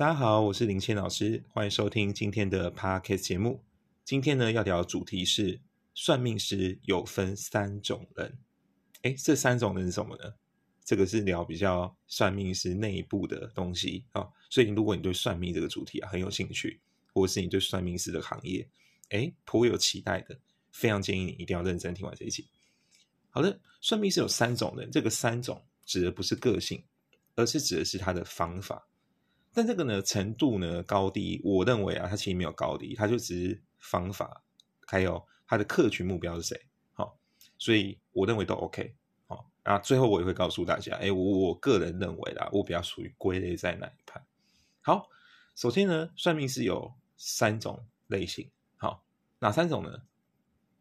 大家好，我是林谦老师，欢迎收听今天的 Podcast 节目。今天呢，要聊的主题是算命师有分三种人。哎，这三种人是什么呢？这个是聊比较算命师内部的东西啊。所以，如果你对算命这个主题啊很有兴趣，或是你对算命师的行业哎颇有期待的，非常建议你一定要认真听完这一集。好的，算命师有三种人，这个三种指的不是个性，而是指的是他的方法。但这个呢，程度呢高低，我认为啊，它其实没有高低，它就只是方法，还有它的客群目标是谁，好，所以我认为都 OK，好，那，最后我也会告诉大家，哎，我我个人认为啦，我比较属于归类在哪一派。好，首先呢，算命是有三种类型，好，哪三种呢？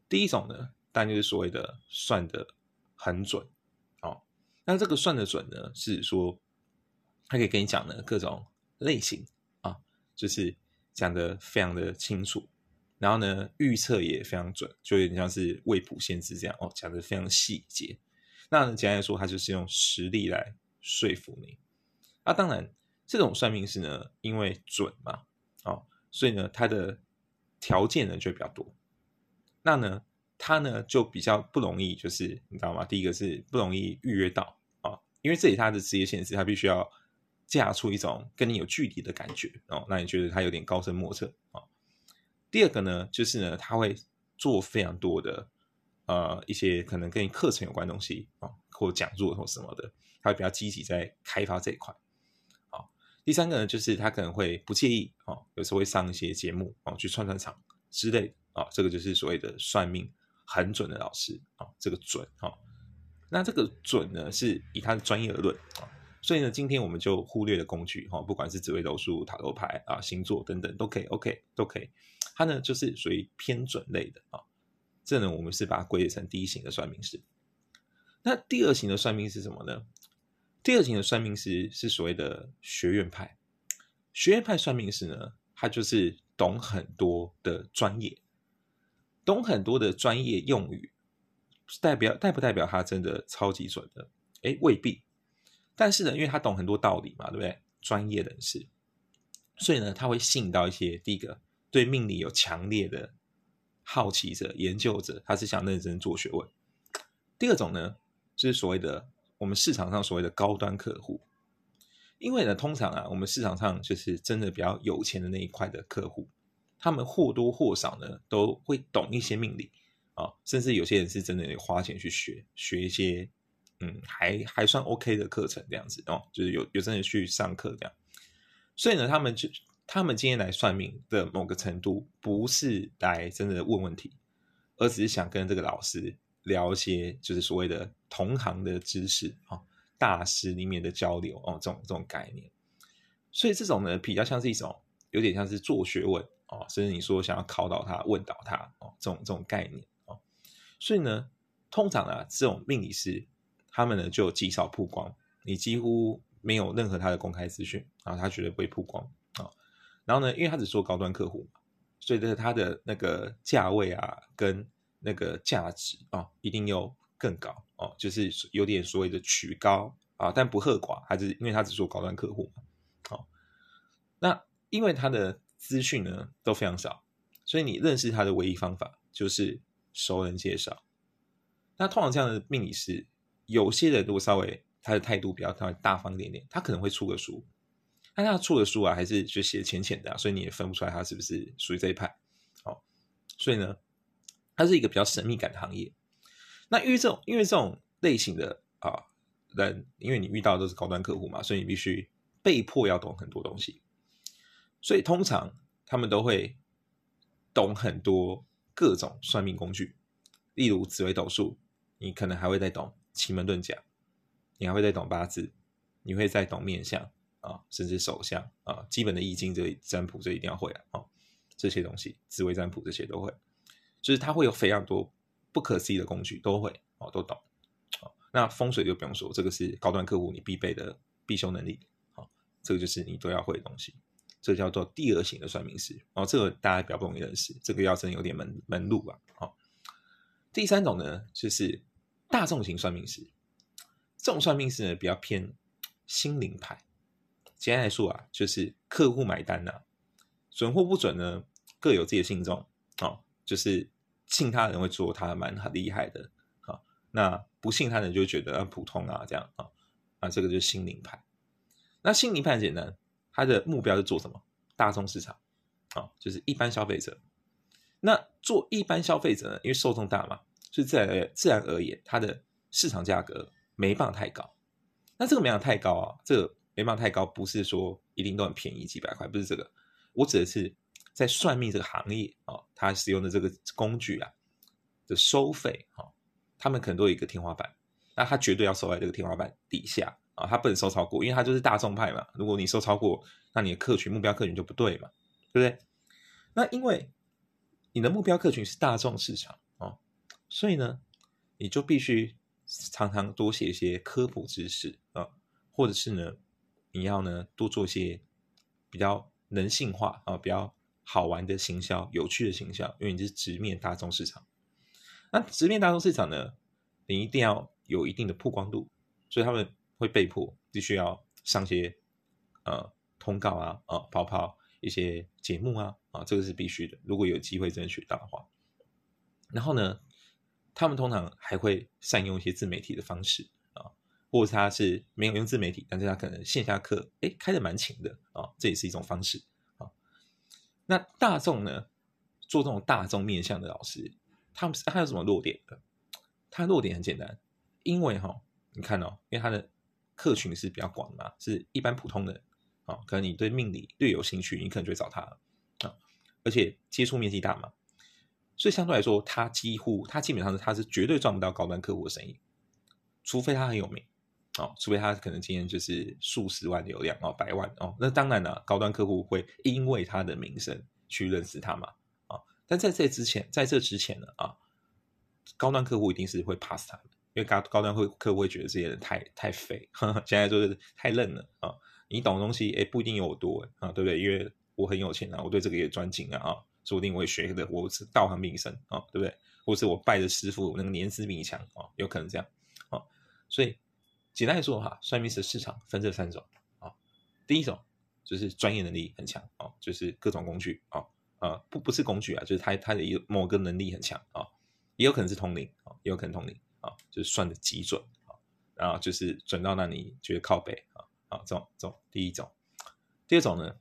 第一种呢，当然就是所谓的算的很准，哦，那这个算的准呢，是说他可以跟你讲的各种。类型啊，就是讲的非常的清楚，然后呢，预测也非常准，就有点像是未卜先知这样哦，讲的非常细节。那简单来说，他就是用实力来说服你。啊，当然，这种算命师呢，因为准嘛，哦，所以呢，他的条件呢就比较多。那呢，他呢就比较不容易，就是你知道吗？第一个是不容易预约到啊，因为这里他的职业限制，他必须要。架出一种跟你有距离的感觉哦，那你觉得他有点高深莫测啊？第二个呢，就是呢，他会做非常多的呃一些可能跟你课程有关东西啊，或讲座或什么的，他会比较积极在开发这一块。好，第三个呢，就是他可能会不介意哦，有时候会上一些节目哦，去串串场之类啊，这个就是所谓的算命很准的老师啊，这个准啊，那这个准呢，是以他的专业而论啊。所以呢，今天我们就忽略了工具哈，不管是紫微斗数、塔罗牌啊、星座等等，都可以，OK，都可以。它呢就是属于偏准类的啊。这呢，我们是把它归类成第一型的算命师。那第二型的算命是什么呢？第二型的算命师是所谓的学院派。学院派算命师呢，他就是懂很多的专业，懂很多的专业用语，代表代不代表他真的超级准的？哎，未必。但是呢，因为他懂很多道理嘛，对不对？专业人士，所以呢，他会吸引到一些第一个对命理有强烈的好奇者、研究者，他是想认真做学问。第二种呢，就是所谓的我们市场上所谓的高端客户，因为呢，通常啊，我们市场上就是真的比较有钱的那一块的客户，他们或多或少呢都会懂一些命理啊，甚至有些人是真的得花钱去学学一些。嗯，还还算 OK 的课程这样子哦，就是有有真的去上课这样，所以呢，他们就他们今天来算命的某个程度，不是来真的问问题，而只是想跟这个老师聊一些就是所谓的同行的知识啊，大师里面的交流哦，这种这种概念，所以这种呢，比较像是一种有点像是做学问哦，甚至你说想要考倒他、问倒他哦，这种这种概念哦，所以呢，通常啊，这种命理师。他们呢就极少曝光，你几乎没有任何他的公开资讯啊，他绝对不会曝光啊。然后呢，因为他只做高端客户，所以，他的那个价位啊，跟那个价值啊，一定又更高哦，就是有点所谓的曲高啊，但不喝寡，还是因为他只做高端客户嘛。好，那因为他的资讯呢都非常少，所以你认识他的唯一方法就是熟人介绍。那通常这样的命理师。有些人如果稍微他的态度比较稍微大方一点点，他可能会出个书，但他出的书啊，还是就写浅浅的，所以你也分不出来他是不是属于这一派。好，所以呢，它是一个比较神秘感的行业。那因为这种因为这种类型的啊人，因为你遇到的都是高端客户嘛，所以你必须被迫要懂很多东西。所以通常他们都会懂很多各种算命工具，例如紫微斗数，你可能还会再懂。奇门遁甲，你还会再懂八字，你会再懂面相啊，甚至手相啊，基本的易经这占卜这一定要会啊，这些东西紫微占卜这些都会，就是它会有非常多不可思议的工具都会哦，都懂。那风水就不用说，这个是高端客户你必备的必修能力，啊，这个就是你都要会的东西，这叫做第二型的算命师哦，这个大家比较不容易认识，这个要真有点门门路啊，好。第三种呢，就是。大众型算命师，这种算命师呢比较偏心灵派，简单来说啊，就是客户买单呐，准或不准呢，各有自己的信众哦。就是信他的人会做他蛮很厉害的啊，那不信他的人就觉得很普通啊这样啊啊，这个就是心灵派。那心灵派很简单，他的目标是做什么？大众市场啊，就是一般消费者。那做一般消费者呢，因为受众大嘛，所以自然而自然而言，它的市场价格没办法太高。那这个没办法太高啊，这个没办法太高，不是说一定都很便宜几百块，不是这个，我指的是。在算命这个行业啊，他使用的这个工具啊的收费啊，他们可能都有一个天花板，那他绝对要收在这个天花板底下啊，他不能收超过，因为他就是大众派嘛。如果你收超过，那你的客群目标客群就不对嘛，对不对？那因为你的目标客群是大众市场，所以呢，你就必须常常多写一些科普知识啊，或者是呢，你要呢多做一些比较人性化啊，比较。好玩的行销，有趣的行销，因为你是直面大众市场。那直面大众市场呢，你一定要有一定的曝光度，所以他们会被迫必须要上些呃通告啊啊跑跑一些节目啊啊，这个是必须的。如果有机会争取到的话，然后呢，他们通常还会善用一些自媒体的方式啊，或者他是没有用自媒体，但是他可能线下课哎开的蛮勤的啊，这也是一种方式啊。那大众呢？做这种大众面向的老师，他们他有什么弱点的？他弱点很简单，因为哈，你看哦，因为他的客群是比较广嘛，是一般普通的啊，可能你对命理略有兴趣，你可能就会找他啊，而且接触面积大嘛，所以相对来说，他几乎他基本上是他是绝对赚不到高端客户的生意，除非他很有名。哦，除非他可能今天就是数十万流量哦，百万哦，那当然了，高端客户会因为他的名声去认识他嘛，啊，但在这之前，在这之前呢，啊，高端客户一定是会 pass 他的，因为高高端会客户会觉得这些人太太废，现在就是太嫩了啊，你懂的东西哎不一定有我多啊，对不对？因为我很有钱啊，我对这个也专精啊，啊，说不定我也学的我是道行名声啊，对不对？或是我拜的师傅那个年资比你强啊，有可能这样啊，所以。简单来说哈，算命师市场分这三种啊。第一种就是专业能力很强啊，就是各种工具啊啊不不是工具啊，就是他他的一某个能力很强啊，也有可能是通灵啊，也有可能通灵啊，就是算的极准啊，然后就是准到那你觉得靠背啊啊这种这种第一种。第二种呢，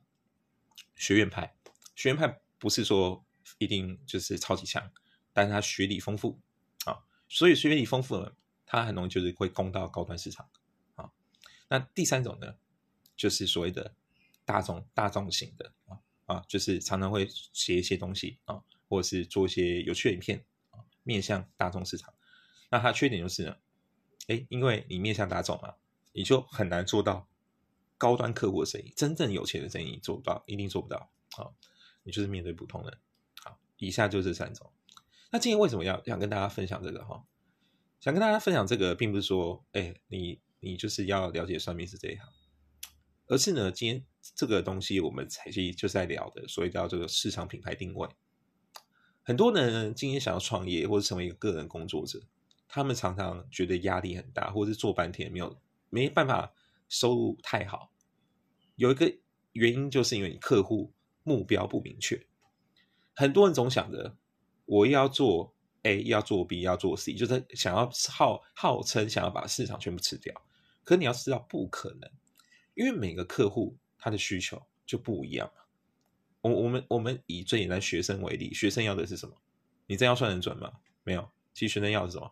学院派，学院派不是说一定就是超级强，但是他学历丰富啊，所以学历丰富了。他很容易就是会攻到高端市场，啊，那第三种呢，就是所谓的大众大众型的啊啊，就是常常会写一些东西啊，或者是做一些有趣的影片啊，面向大众市场。那它缺点就是呢，哎，因为你面向大众嘛，你就很难做到高端客户的生意，真正有钱的生意做不到，一定做不到啊。你就是面对普通人。好，以下就这三种。那今天为什么要想跟大家分享这个哈？想跟大家分享这个，并不是说，哎，你你就是要了解算命是这一行，而是呢，今天这个东西我们才是就是在聊的，所以叫这个市场品牌定位。很多人今天想要创业或者成为一个个人工作者，他们常常觉得压力很大，或者是做半天没有没办法收入太好。有一个原因，就是因为你客户目标不明确。很多人总想着我要做。A 要做 B 要做 C，就是想要号号称想要把市场全部吃掉，可你要知道不可能，因为每个客户他的需求就不一样嘛。我我们我们以最简单学生为例，学生要的是什么？你真要算很准吗？没有，其实学生要的是什么？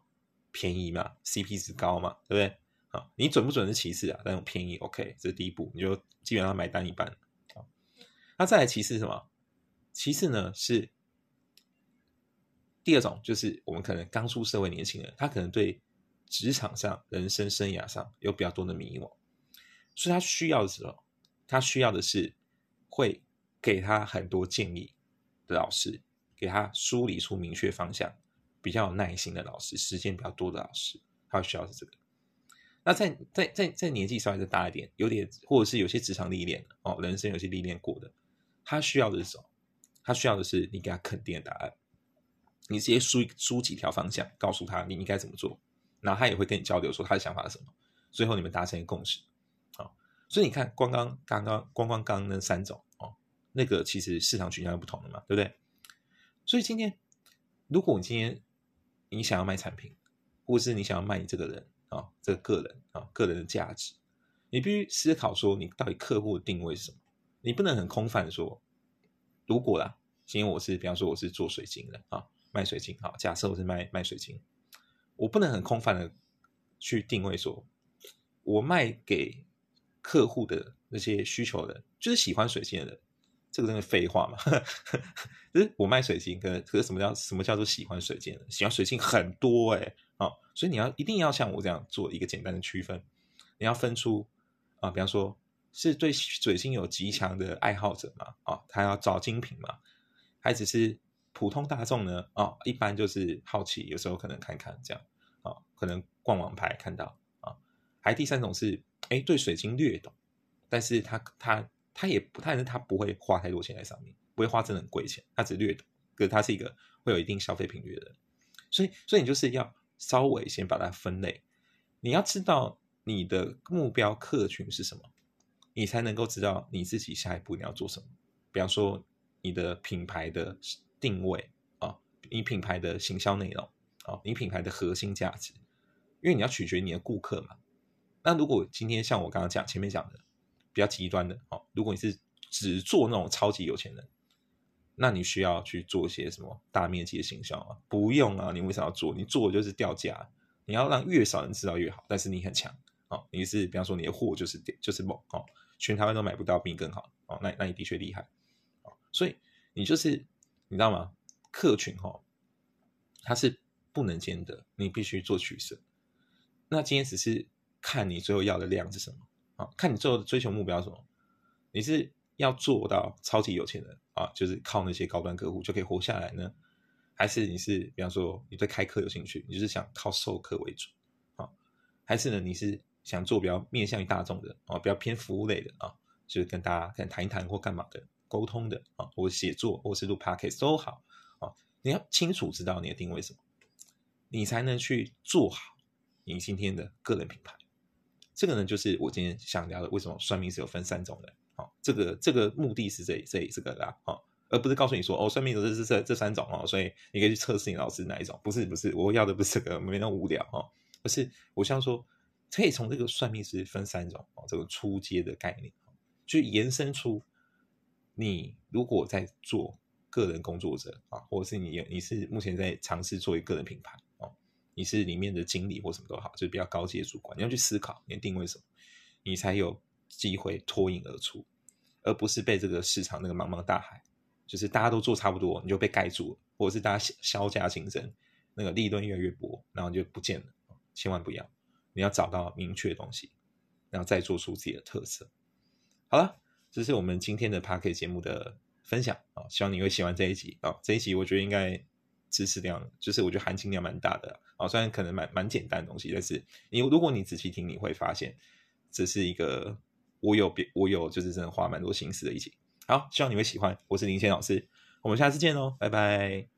便宜嘛，CP 值高嘛，对不对？好，你准不准是其次啊，但便宜 OK，这是第一步，你就基本上买单一半。那再来其次是什么？其次呢是。第二种就是我们可能刚出社会年轻人，他可能对职场上、人生生涯上有比较多的迷惘，所以他需要的时候，他需要的是会给他很多建议的老师，给他梳理出明确方向、比较有耐心的老师，时间比较多的老师，他需要是这个。那在在在在年纪稍微再大一点，有点或者是有些职场历练哦，人生有些历练过的，他需要的是什么？他需要的是你给他肯定的答案。你直接输输几条方向，告诉他你应该怎么做，然后他也会跟你交流说他的想法是什么，最后你们达成一个共识。好，所以你看，光刚刚刚光光刚那三种哦，那个其实市场取向是不同的嘛，对不对？所以今天，如果你今天你想要卖产品，或是你想要卖你这个人啊，这个个人啊，个人的价值，你必须思考说，你到底客户的定位是什么？你不能很空泛的说，如果啦，今天我是，比方说我是做水晶的啊，卖水晶啊，假设我是卖卖水晶，我不能很空泛的去定位说，我卖给客户的那些需求的，就是喜欢水晶的人。这个真的废话嘛？就是我卖水晶，可可是什么叫什么叫做喜欢水晶的？喜欢水晶很多哎，啊，所以你要一定要像我这样做一个简单的区分，你要分出啊，比方说是对水晶有极强的爱好者嘛，啊，他要找精品嘛，还只是普通大众呢？啊，一般就是好奇，有时候可能看看这样，啊，可能逛网拍看到啊，还第三种是哎对水晶略懂，但是他他。他也不，但是他不会花太多钱在上面，不会花真的很贵钱，他只略懂。可是他是一个会有一定消费频率的人，所以，所以你就是要稍微先把它分类。你要知道你的目标客群是什么，你才能够知道你自己下一步你要做什么。比方说，你的品牌的定位啊，你品牌的行销内容啊，你品牌的核心价值，因为你要取决你的顾客嘛。那如果今天像我刚刚讲前面讲的。比较极端的哦，如果你是只做那种超级有钱人，那你需要去做一些什么大面积的行销啊？不用啊，你为啥要做？你做的就是掉价，你要让越少人知道越好。但是你很强哦，你是比方说你的货就是就是猛哦，全台湾都买不到比你更好哦，那那你的确厉害哦。所以你就是你知道吗？客群哈，它是不能兼得，你必须做取舍。那今天只是看你最后要的量是什么。啊，看你最后的追求目标是什么？你是要做到超级有钱人啊，就是靠那些高端客户就可以活下来呢？还是你是比方说你对开课有兴趣，你就是想靠授课为主啊？还是呢，你是想做比较面向于大众的啊，比较偏服务类的啊，就是跟大家可能谈一谈或干嘛的沟通的啊，或写作或是录 podcast 都好啊，你要清楚知道你的定位什么，你才能去做好你今天的个人品牌。这个呢，就是我今天想聊的，为什么算命是有分三种的？好，这个这个目的是这这这个啦，好，而不是告诉你说哦，算命的这这这三种哦，所以你可以去测试你老师哪一种？不是不是，我要的不是这个，没那么无聊哦，而是我想说，可以从这个算命师分三种哦，这个出阶的概念，去延伸出你如果在做个人工作者啊，或者是你你是目前在尝试做一个人品牌哦。你是里面的经理或什么都好，就是比较高级的主管，你要去思考你的定位什么，你才有机会脱颖而出，而不是被这个市场那个茫茫大海，就是大家都做差不多，你就被盖住了，或者是大家销价竞争，那个利润越来越薄，然后就不见了。千万不要，你要找到明确的东西，然后再做出自己的特色。好了，这是我们今天的 p a r k 节目的分享啊，希望你会喜欢这一集啊，这一集我觉得应该。知识量就是我觉得含金量蛮大的啊，虽然可能蛮蛮简单的东西，但是你如果你仔细听，你会发现这是一个我有别我有就是真的花蛮多心思的一集。好，希望你会喜欢，我是林谦老师，我们下次见哦，拜拜。